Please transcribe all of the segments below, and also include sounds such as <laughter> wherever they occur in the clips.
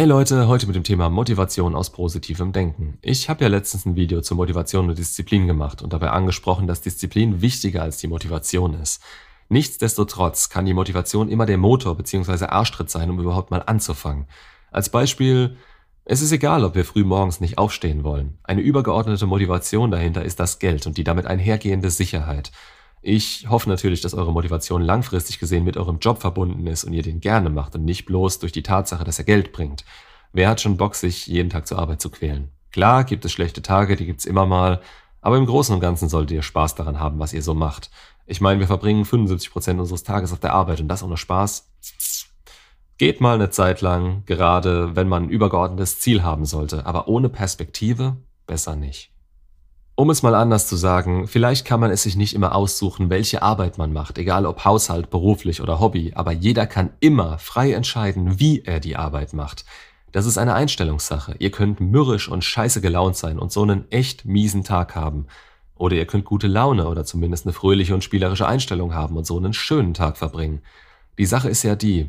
Hey Leute, heute mit dem Thema Motivation aus positivem Denken. Ich habe ja letztens ein Video zur Motivation und Disziplin gemacht und dabei angesprochen, dass Disziplin wichtiger als die Motivation ist. Nichtsdestotrotz kann die Motivation immer der Motor bzw. Arschtritt sein, um überhaupt mal anzufangen. Als Beispiel, es ist egal, ob wir früh morgens nicht aufstehen wollen. Eine übergeordnete Motivation dahinter ist das Geld und die damit einhergehende Sicherheit. Ich hoffe natürlich, dass eure Motivation langfristig gesehen mit eurem Job verbunden ist und ihr den gerne macht und nicht bloß durch die Tatsache, dass er Geld bringt. Wer hat schon Bock, sich jeden Tag zur Arbeit zu quälen? Klar gibt es schlechte Tage, die gibt's immer mal, aber im Großen und Ganzen solltet ihr Spaß daran haben, was ihr so macht. Ich meine, wir verbringen 75 Prozent unseres Tages auf der Arbeit und das ohne Spaß. Geht mal eine Zeit lang, gerade wenn man ein übergeordnetes Ziel haben sollte, aber ohne Perspektive besser nicht. Um es mal anders zu sagen, vielleicht kann man es sich nicht immer aussuchen, welche Arbeit man macht, egal ob Haushalt, beruflich oder Hobby, aber jeder kann immer frei entscheiden, wie er die Arbeit macht. Das ist eine Einstellungssache. Ihr könnt mürrisch und scheiße gelaunt sein und so einen echt miesen Tag haben. Oder ihr könnt gute Laune oder zumindest eine fröhliche und spielerische Einstellung haben und so einen schönen Tag verbringen. Die Sache ist ja die,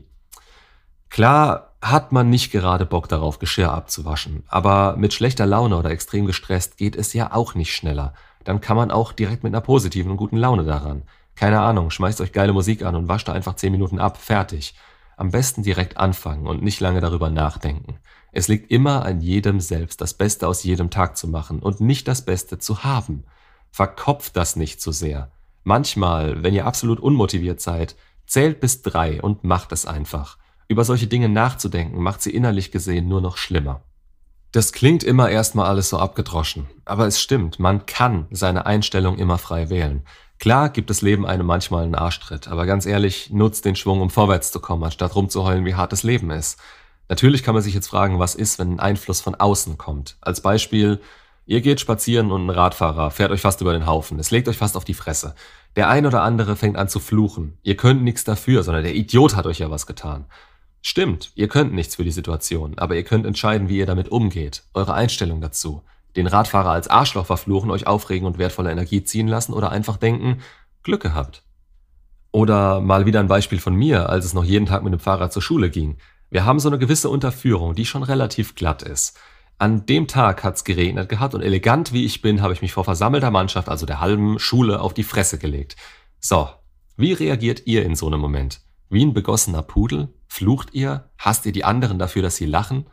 Klar hat man nicht gerade Bock darauf, Geschirr abzuwaschen, aber mit schlechter Laune oder extrem gestresst geht es ja auch nicht schneller. Dann kann man auch direkt mit einer positiven und guten Laune daran. Keine Ahnung, schmeißt euch geile Musik an und wascht da einfach 10 Minuten ab, fertig. Am besten direkt anfangen und nicht lange darüber nachdenken. Es liegt immer an jedem selbst, das Beste aus jedem Tag zu machen und nicht das Beste zu haben. Verkopft das nicht zu sehr. Manchmal, wenn ihr absolut unmotiviert seid, zählt bis drei und macht es einfach. Über solche Dinge nachzudenken, macht sie innerlich gesehen nur noch schlimmer. Das klingt immer erstmal alles so abgedroschen, aber es stimmt, man kann seine Einstellung immer frei wählen. Klar gibt das Leben einem manchmal einen Arschtritt, aber ganz ehrlich, nutzt den Schwung, um vorwärts zu kommen, anstatt rumzuheulen, wie hart das Leben ist. Natürlich kann man sich jetzt fragen, was ist, wenn ein Einfluss von außen kommt. Als Beispiel, ihr geht spazieren und ein Radfahrer fährt euch fast über den Haufen, es legt euch fast auf die Fresse. Der ein oder andere fängt an zu fluchen. Ihr könnt nichts dafür, sondern der Idiot hat euch ja was getan. Stimmt, ihr könnt nichts für die Situation, aber ihr könnt entscheiden, wie ihr damit umgeht, eure Einstellung dazu. Den Radfahrer als Arschloch verfluchen, euch aufregen und wertvolle Energie ziehen lassen oder einfach denken, Glück gehabt. Oder mal wieder ein Beispiel von mir, als es noch jeden Tag mit dem Fahrrad zur Schule ging. Wir haben so eine gewisse Unterführung, die schon relativ glatt ist. An dem Tag hat's geregnet gehabt und elegant wie ich bin, habe ich mich vor versammelter Mannschaft, also der halben Schule, auf die Fresse gelegt. So, wie reagiert ihr in so einem Moment? Wie ein begossener Pudel? Flucht ihr? Hasst ihr die anderen dafür, dass sie lachen?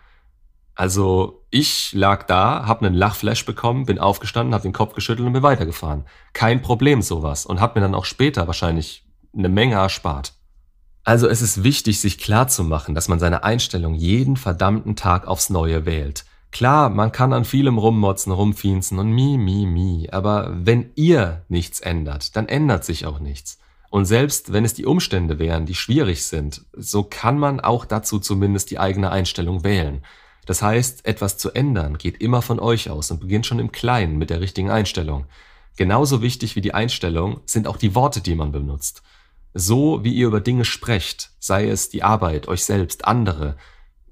Also, ich lag da, hab einen Lachflash bekommen, bin aufgestanden, hab den Kopf geschüttelt und bin weitergefahren. Kein Problem sowas und hab mir dann auch später wahrscheinlich eine Menge erspart. Also es ist wichtig, sich klar zu machen, dass man seine Einstellung jeden verdammten Tag aufs Neue wählt. Klar, man kann an vielem rummotzen, rumfienzen und mi, mi, mi, aber wenn ihr nichts ändert, dann ändert sich auch nichts. Und selbst wenn es die Umstände wären, die schwierig sind, so kann man auch dazu zumindest die eigene Einstellung wählen. Das heißt, etwas zu ändern geht immer von euch aus und beginnt schon im Kleinen mit der richtigen Einstellung. Genauso wichtig wie die Einstellung sind auch die Worte, die man benutzt. So wie ihr über Dinge sprecht, sei es die Arbeit, euch selbst, andere,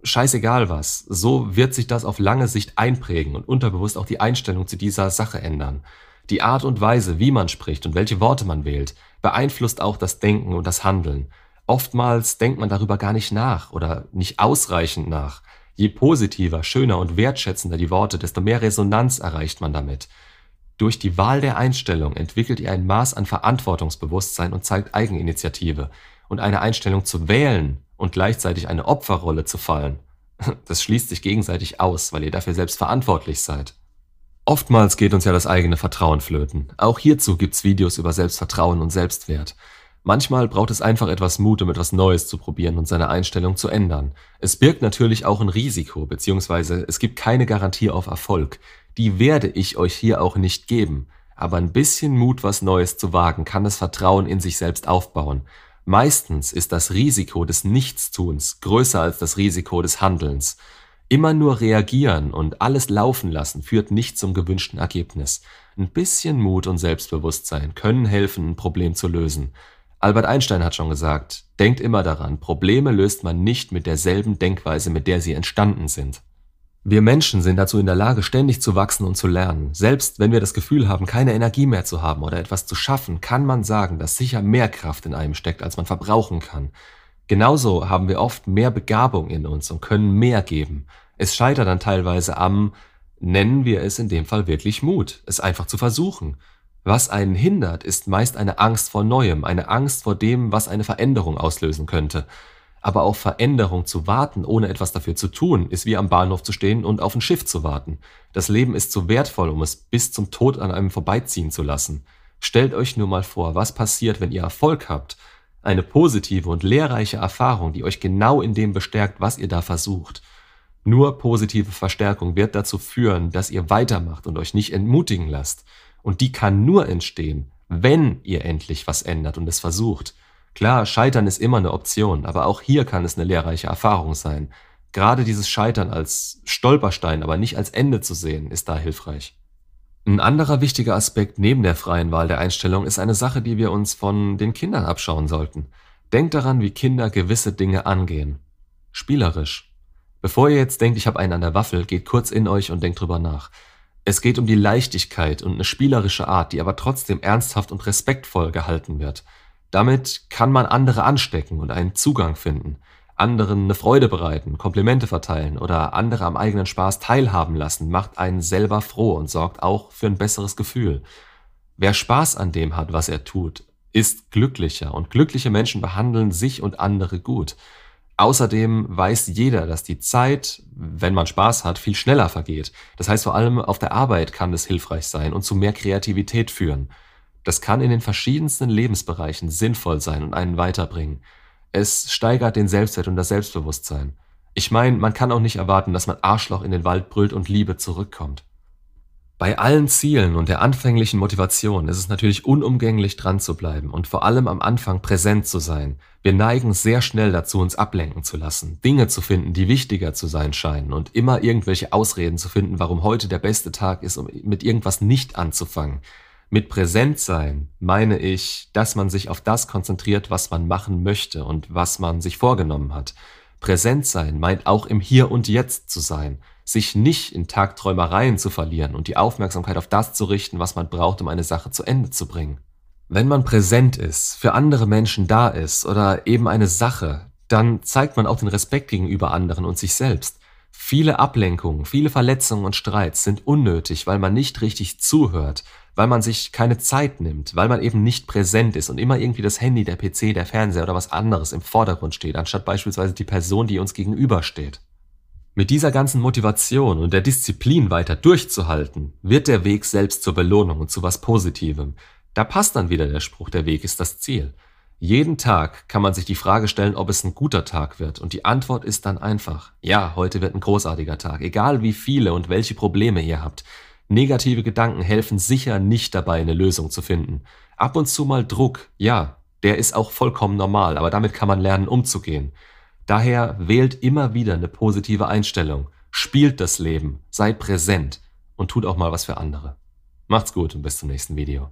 scheißegal was, so wird sich das auf lange Sicht einprägen und unterbewusst auch die Einstellung zu dieser Sache ändern. Die Art und Weise, wie man spricht und welche Worte man wählt, beeinflusst auch das Denken und das Handeln. Oftmals denkt man darüber gar nicht nach oder nicht ausreichend nach. Je positiver, schöner und wertschätzender die Worte, desto mehr Resonanz erreicht man damit. Durch die Wahl der Einstellung entwickelt ihr ein Maß an Verantwortungsbewusstsein und zeigt Eigeninitiative. Und eine Einstellung zu wählen und gleichzeitig eine Opferrolle zu fallen, <laughs> das schließt sich gegenseitig aus, weil ihr dafür selbst verantwortlich seid. Oftmals geht uns ja das eigene Vertrauen flöten. Auch hierzu gibt's Videos über Selbstvertrauen und Selbstwert. Manchmal braucht es einfach etwas Mut, um etwas Neues zu probieren und seine Einstellung zu ändern. Es birgt natürlich auch ein Risiko, beziehungsweise es gibt keine Garantie auf Erfolg. Die werde ich euch hier auch nicht geben. Aber ein bisschen Mut, was Neues zu wagen, kann das Vertrauen in sich selbst aufbauen. Meistens ist das Risiko des Nichtstuns größer als das Risiko des Handelns. Immer nur reagieren und alles laufen lassen führt nicht zum gewünschten Ergebnis. Ein bisschen Mut und Selbstbewusstsein können helfen, ein Problem zu lösen. Albert Einstein hat schon gesagt, denkt immer daran, Probleme löst man nicht mit derselben Denkweise, mit der sie entstanden sind. Wir Menschen sind dazu in der Lage, ständig zu wachsen und zu lernen. Selbst wenn wir das Gefühl haben, keine Energie mehr zu haben oder etwas zu schaffen, kann man sagen, dass sicher mehr Kraft in einem steckt, als man verbrauchen kann. Genauso haben wir oft mehr Begabung in uns und können mehr geben. Es scheitert dann teilweise am, nennen wir es in dem Fall wirklich Mut, es einfach zu versuchen. Was einen hindert, ist meist eine Angst vor Neuem, eine Angst vor dem, was eine Veränderung auslösen könnte. Aber auf Veränderung zu warten, ohne etwas dafür zu tun, ist wie am Bahnhof zu stehen und auf ein Schiff zu warten. Das Leben ist zu wertvoll, um es bis zum Tod an einem vorbeiziehen zu lassen. Stellt euch nur mal vor, was passiert, wenn ihr Erfolg habt. Eine positive und lehrreiche Erfahrung, die euch genau in dem bestärkt, was ihr da versucht. Nur positive Verstärkung wird dazu führen, dass ihr weitermacht und euch nicht entmutigen lasst. Und die kann nur entstehen, wenn ihr endlich was ändert und es versucht. Klar, Scheitern ist immer eine Option, aber auch hier kann es eine lehrreiche Erfahrung sein. Gerade dieses Scheitern als Stolperstein, aber nicht als Ende zu sehen, ist da hilfreich. Ein anderer wichtiger Aspekt neben der freien Wahl der Einstellung ist eine Sache, die wir uns von den Kindern abschauen sollten. Denkt daran, wie Kinder gewisse Dinge angehen. Spielerisch. Bevor ihr jetzt denkt, ich habe einen an der Waffel, geht kurz in euch und denkt drüber nach. Es geht um die Leichtigkeit und eine spielerische Art, die aber trotzdem ernsthaft und respektvoll gehalten wird. Damit kann man andere anstecken und einen Zugang finden, anderen eine Freude bereiten, Komplimente verteilen oder andere am eigenen Spaß teilhaben lassen, macht einen selber froh und sorgt auch für ein besseres Gefühl. Wer Spaß an dem hat, was er tut, ist glücklicher und glückliche Menschen behandeln sich und andere gut. Außerdem weiß jeder, dass die Zeit, wenn man Spaß hat, viel schneller vergeht. Das heißt, vor allem auf der Arbeit kann es hilfreich sein und zu mehr Kreativität führen. Das kann in den verschiedensten Lebensbereichen sinnvoll sein und einen weiterbringen. Es steigert den Selbstwert und das Selbstbewusstsein. Ich meine, man kann auch nicht erwarten, dass man Arschloch in den Wald brüllt und Liebe zurückkommt. Bei allen Zielen und der anfänglichen Motivation ist es natürlich unumgänglich dran zu bleiben und vor allem am Anfang präsent zu sein. Wir neigen sehr schnell dazu, uns ablenken zu lassen, Dinge zu finden, die wichtiger zu sein scheinen und immer irgendwelche Ausreden zu finden, warum heute der beste Tag ist, um mit irgendwas nicht anzufangen. Mit Präsentsein meine ich, dass man sich auf das konzentriert, was man machen möchte und was man sich vorgenommen hat. Präsentsein meint auch im Hier und Jetzt zu sein, sich nicht in Tagträumereien zu verlieren und die Aufmerksamkeit auf das zu richten, was man braucht, um eine Sache zu Ende zu bringen. Wenn man präsent ist, für andere Menschen da ist oder eben eine Sache, dann zeigt man auch den Respekt gegenüber anderen und sich selbst. Viele Ablenkungen, viele Verletzungen und Streits sind unnötig, weil man nicht richtig zuhört, weil man sich keine Zeit nimmt, weil man eben nicht präsent ist und immer irgendwie das Handy, der PC, der Fernseher oder was anderes im Vordergrund steht, anstatt beispielsweise die Person, die uns gegenübersteht. Mit dieser ganzen Motivation und der Disziplin weiter durchzuhalten, wird der Weg selbst zur Belohnung und zu was Positivem. Da passt dann wieder der Spruch, der Weg ist das Ziel. Jeden Tag kann man sich die Frage stellen, ob es ein guter Tag wird, und die Antwort ist dann einfach, ja, heute wird ein großartiger Tag, egal wie viele und welche Probleme ihr habt. Negative Gedanken helfen sicher nicht dabei, eine Lösung zu finden. Ab und zu mal Druck, ja, der ist auch vollkommen normal, aber damit kann man lernen umzugehen. Daher wählt immer wieder eine positive Einstellung, spielt das Leben, seid präsent und tut auch mal was für andere. Macht's gut und bis zum nächsten Video.